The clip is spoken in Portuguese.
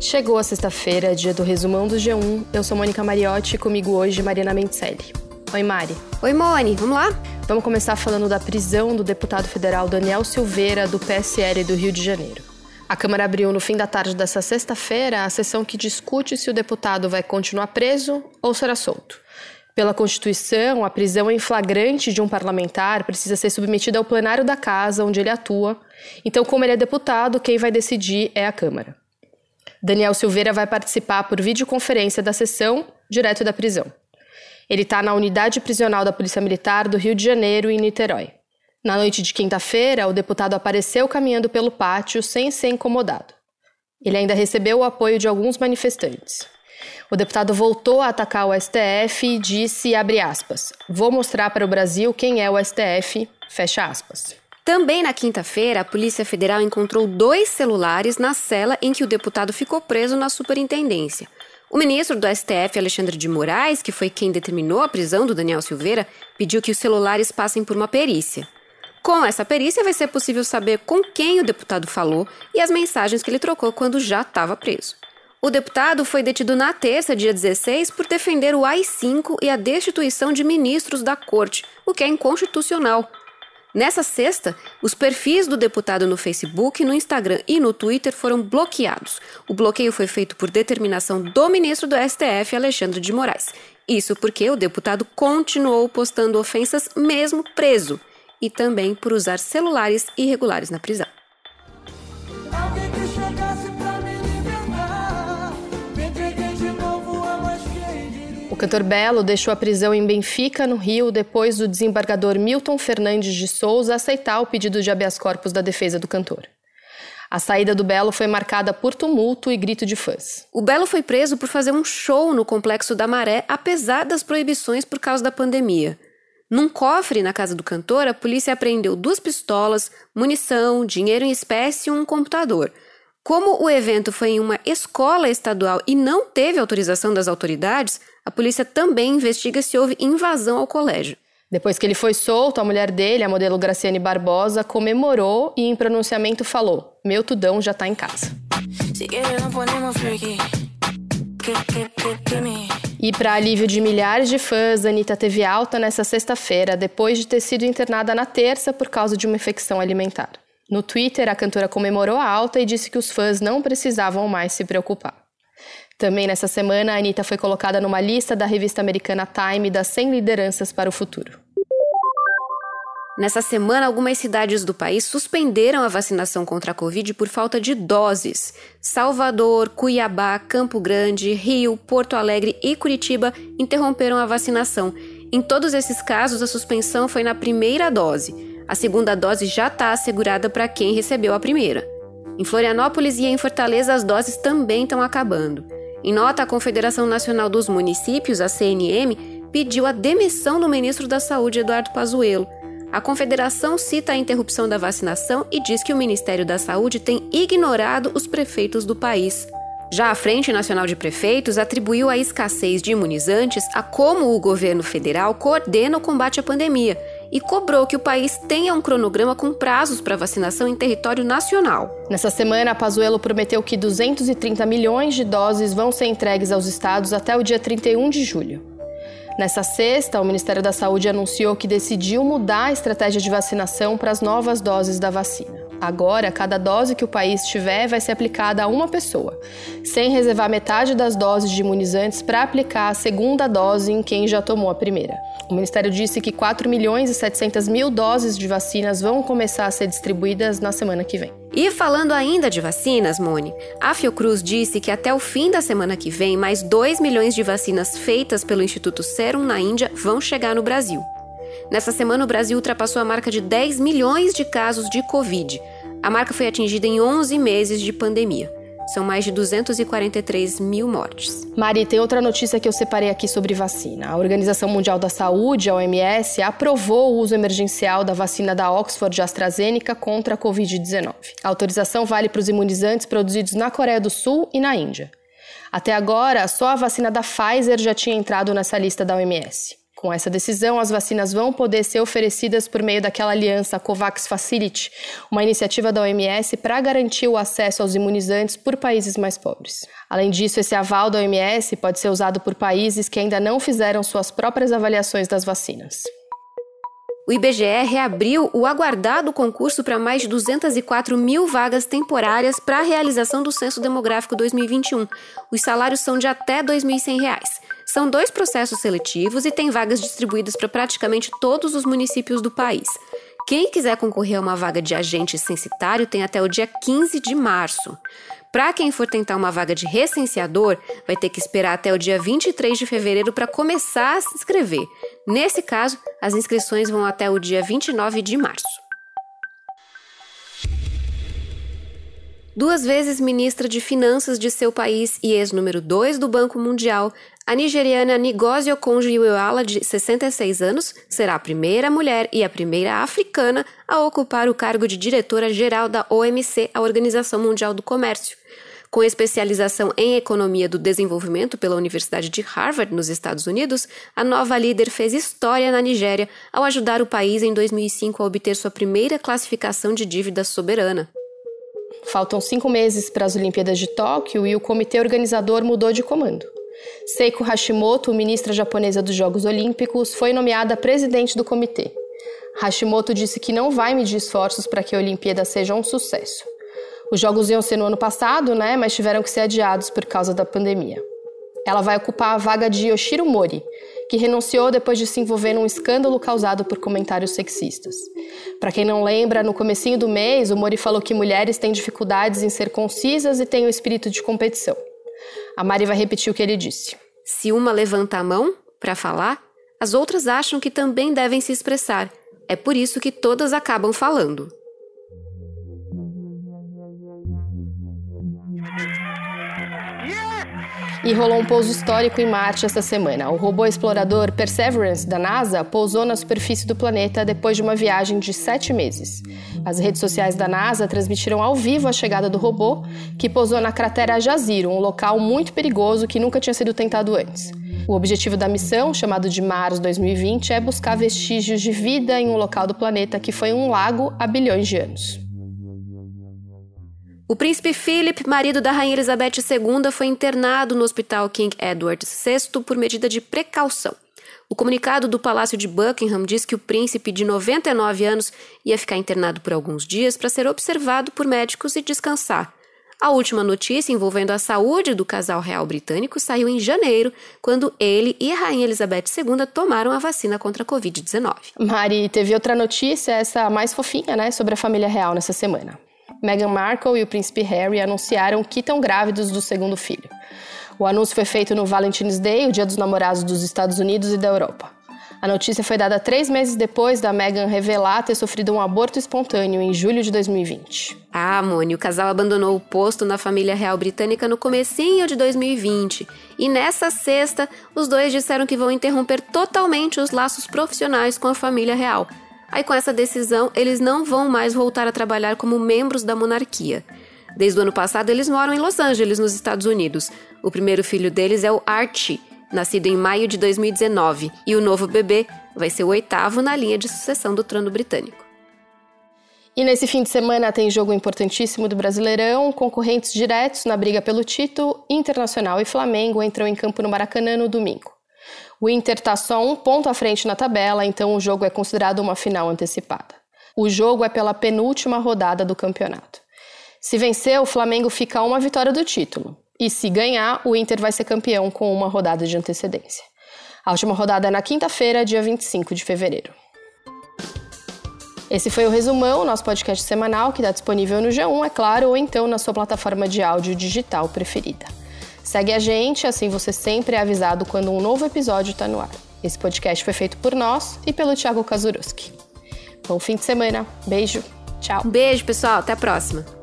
Chegou a sexta-feira, dia do resumão do G1. Eu sou Mônica Mariotti e comigo hoje Mariana Mentelli. Oi, Mari. Oi, Moni. Vamos lá? Vamos começar falando da prisão do deputado federal Daniel Silveira, do PSL do Rio de Janeiro. A Câmara abriu no fim da tarde dessa sexta-feira a sessão que discute se o deputado vai continuar preso ou será solto. Pela Constituição, a prisão em flagrante de um parlamentar precisa ser submetida ao plenário da casa onde ele atua. Então, como ele é deputado, quem vai decidir é a Câmara. Daniel Silveira vai participar por videoconferência da sessão, direto da prisão. Ele está na unidade prisional da Polícia Militar do Rio de Janeiro, em Niterói. Na noite de quinta-feira, o deputado apareceu caminhando pelo pátio sem ser incomodado. Ele ainda recebeu o apoio de alguns manifestantes. O deputado voltou a atacar o STF e disse, aspas, vou mostrar para o Brasil quem é o STF, fecha aspas. Também na quinta-feira, a Polícia Federal encontrou dois celulares na cela em que o deputado ficou preso na superintendência. O ministro do STF, Alexandre de Moraes, que foi quem determinou a prisão do Daniel Silveira, pediu que os celulares passem por uma perícia. Com essa perícia, vai ser possível saber com quem o deputado falou e as mensagens que ele trocou quando já estava preso. O deputado foi detido na terça, dia 16, por defender o AI-5 e a destituição de ministros da corte, o que é inconstitucional. Nessa sexta, os perfis do deputado no Facebook, no Instagram e no Twitter foram bloqueados. O bloqueio foi feito por determinação do ministro do STF, Alexandre de Moraes. Isso porque o deputado continuou postando ofensas mesmo preso e também por usar celulares irregulares na prisão. Cantor Belo deixou a prisão em Benfica, no Rio, depois do desembargador Milton Fernandes de Souza aceitar o pedido de habeas corpus da defesa do cantor. A saída do Belo foi marcada por tumulto e grito de fãs. O Belo foi preso por fazer um show no Complexo da Maré, apesar das proibições por causa da pandemia. Num cofre na casa do cantor, a polícia apreendeu duas pistolas, munição, dinheiro em espécie e um computador. Como o evento foi em uma escola estadual e não teve autorização das autoridades, a polícia também investiga se houve invasão ao colégio. Depois que ele foi solto, a mulher dele, a modelo Graciane Barbosa, comemorou e em pronunciamento falou: Meu tudão já tá em casa. E para alívio de milhares de fãs, a Anitta teve alta nessa sexta-feira, depois de ter sido internada na terça por causa de uma infecção alimentar. No Twitter, a cantora comemorou a alta e disse que os fãs não precisavam mais se preocupar. Também nessa semana, a Anitta foi colocada numa lista da revista americana Time das 100 lideranças para o futuro. Nessa semana, algumas cidades do país suspenderam a vacinação contra a Covid por falta de doses. Salvador, Cuiabá, Campo Grande, Rio, Porto Alegre e Curitiba interromperam a vacinação. Em todos esses casos, a suspensão foi na primeira dose. A segunda dose já está assegurada para quem recebeu a primeira. Em Florianópolis e em Fortaleza, as doses também estão acabando. Em nota, a Confederação Nacional dos Municípios, a CNM, pediu a demissão do ministro da Saúde, Eduardo Pazuello. A confederação cita a interrupção da vacinação e diz que o Ministério da Saúde tem ignorado os prefeitos do país. Já a Frente Nacional de Prefeitos atribuiu a escassez de imunizantes a como o governo federal coordena o combate à pandemia e cobrou que o país tenha um cronograma com prazos para vacinação em território nacional. Nessa semana, a Pazuello prometeu que 230 milhões de doses vão ser entregues aos estados até o dia 31 de julho. Nessa sexta, o Ministério da Saúde anunciou que decidiu mudar a estratégia de vacinação para as novas doses da vacina. Agora, cada dose que o país tiver vai ser aplicada a uma pessoa, sem reservar metade das doses de imunizantes para aplicar a segunda dose em quem já tomou a primeira. O Ministério disse que 4 milhões e 700 mil doses de vacinas vão começar a ser distribuídas na semana que vem. E falando ainda de vacinas, Mone, a Fiocruz disse que até o fim da semana que vem, mais 2 milhões de vacinas feitas pelo Instituto Serum na Índia vão chegar no Brasil. Nessa semana, o Brasil ultrapassou a marca de 10 milhões de casos de Covid. A marca foi atingida em 11 meses de pandemia. São mais de 243 mil mortes. Mari, tem outra notícia que eu separei aqui sobre vacina. A Organização Mundial da Saúde, a OMS, aprovou o uso emergencial da vacina da Oxford AstraZeneca contra a Covid-19. A autorização vale para os imunizantes produzidos na Coreia do Sul e na Índia. Até agora, só a vacina da Pfizer já tinha entrado nessa lista da OMS. Com essa decisão, as vacinas vão poder ser oferecidas por meio daquela aliança COVAX Facility, uma iniciativa da OMS para garantir o acesso aos imunizantes por países mais pobres. Além disso, esse aval da OMS pode ser usado por países que ainda não fizeram suas próprias avaliações das vacinas. O IBGE reabriu o aguardado concurso para mais de 204 mil vagas temporárias para a realização do Censo Demográfico 2021. Os salários são de até R$ 2.100. São dois processos seletivos e tem vagas distribuídas para praticamente todos os municípios do país. Quem quiser concorrer a uma vaga de agente censitário tem até o dia 15 de março. Para quem for tentar uma vaga de recenseador, vai ter que esperar até o dia 23 de fevereiro para começar a se inscrever. Nesse caso, as inscrições vão até o dia 29 de março. Duas vezes ministra de Finanças de seu país e ex-número 2 do Banco Mundial, a nigeriana Ngozi Okonjo-Iweala, de 66 anos, será a primeira mulher e a primeira africana a ocupar o cargo de diretora-geral da OMC, a Organização Mundial do Comércio. Com especialização em Economia do Desenvolvimento pela Universidade de Harvard, nos Estados Unidos, a nova líder fez história na Nigéria ao ajudar o país em 2005 a obter sua primeira classificação de dívida soberana. Faltam cinco meses para as Olimpíadas de Tóquio e o comitê organizador mudou de comando. Seiko Hashimoto, ministra japonesa dos Jogos Olímpicos, foi nomeada presidente do comitê. Hashimoto disse que não vai medir esforços para que a Olimpíada seja um sucesso. Os jogos iam ser no ano passado, né, mas tiveram que ser adiados por causa da pandemia. Ela vai ocupar a vaga de Yoshiro Mori, que renunciou depois de se envolver num escândalo causado por comentários sexistas. Para quem não lembra, no comecinho do mês, o Mori falou que mulheres têm dificuldades em ser concisas e têm o espírito de competição. A Mari vai repetir o que ele disse. Se uma levanta a mão para falar, as outras acham que também devem se expressar. É por isso que todas acabam falando. E rolou um pouso histórico em Marte esta semana. O robô explorador Perseverance da NASA pousou na superfície do planeta depois de uma viagem de sete meses. As redes sociais da NASA transmitiram ao vivo a chegada do robô, que pousou na cratera Jaziro, um local muito perigoso que nunca tinha sido tentado antes. O objetivo da missão, chamado de Mars 2020, é buscar vestígios de vida em um local do planeta que foi um lago há bilhões de anos. O príncipe Philip, marido da rainha Elizabeth II, foi internado no hospital King Edward VI por medida de precaução. O comunicado do Palácio de Buckingham diz que o príncipe de 99 anos ia ficar internado por alguns dias para ser observado por médicos e descansar. A última notícia envolvendo a saúde do casal real britânico saiu em janeiro, quando ele e a rainha Elizabeth II tomaram a vacina contra a Covid-19. Mari, teve outra notícia, essa mais fofinha, né, sobre a família real nessa semana. Meghan Markle e o príncipe Harry anunciaram que estão grávidos do segundo filho. O anúncio foi feito no Valentine's Day, o Dia dos Namorados dos Estados Unidos e da Europa. A notícia foi dada três meses depois da Meghan revelar ter sofrido um aborto espontâneo em julho de 2020. Ah, Moni, o casal abandonou o posto na família real britânica no comecinho de 2020. E nessa sexta, os dois disseram que vão interromper totalmente os laços profissionais com a família real Aí, com essa decisão, eles não vão mais voltar a trabalhar como membros da monarquia. Desde o ano passado, eles moram em Los Angeles, nos Estados Unidos. O primeiro filho deles é o Archie, nascido em maio de 2019, e o novo bebê vai ser o oitavo na linha de sucessão do trono britânico. E nesse fim de semana tem jogo importantíssimo do Brasileirão, concorrentes diretos na briga pelo título, Internacional e Flamengo entram em campo no Maracanã no domingo. O Inter está só um ponto à frente na tabela, então o jogo é considerado uma final antecipada. O jogo é pela penúltima rodada do campeonato. Se vencer, o Flamengo fica uma vitória do título. E se ganhar, o Inter vai ser campeão com uma rodada de antecedência. A última rodada é na quinta-feira, dia 25 de fevereiro. Esse foi o Resumão, nosso podcast semanal que está disponível no G1, é claro, ou então na sua plataforma de áudio digital preferida. Segue a gente, assim você sempre é avisado quando um novo episódio está no ar. Esse podcast foi feito por nós e pelo Thiago Kazuruski. Bom fim de semana. Beijo. Tchau. Um beijo, pessoal. Até a próxima.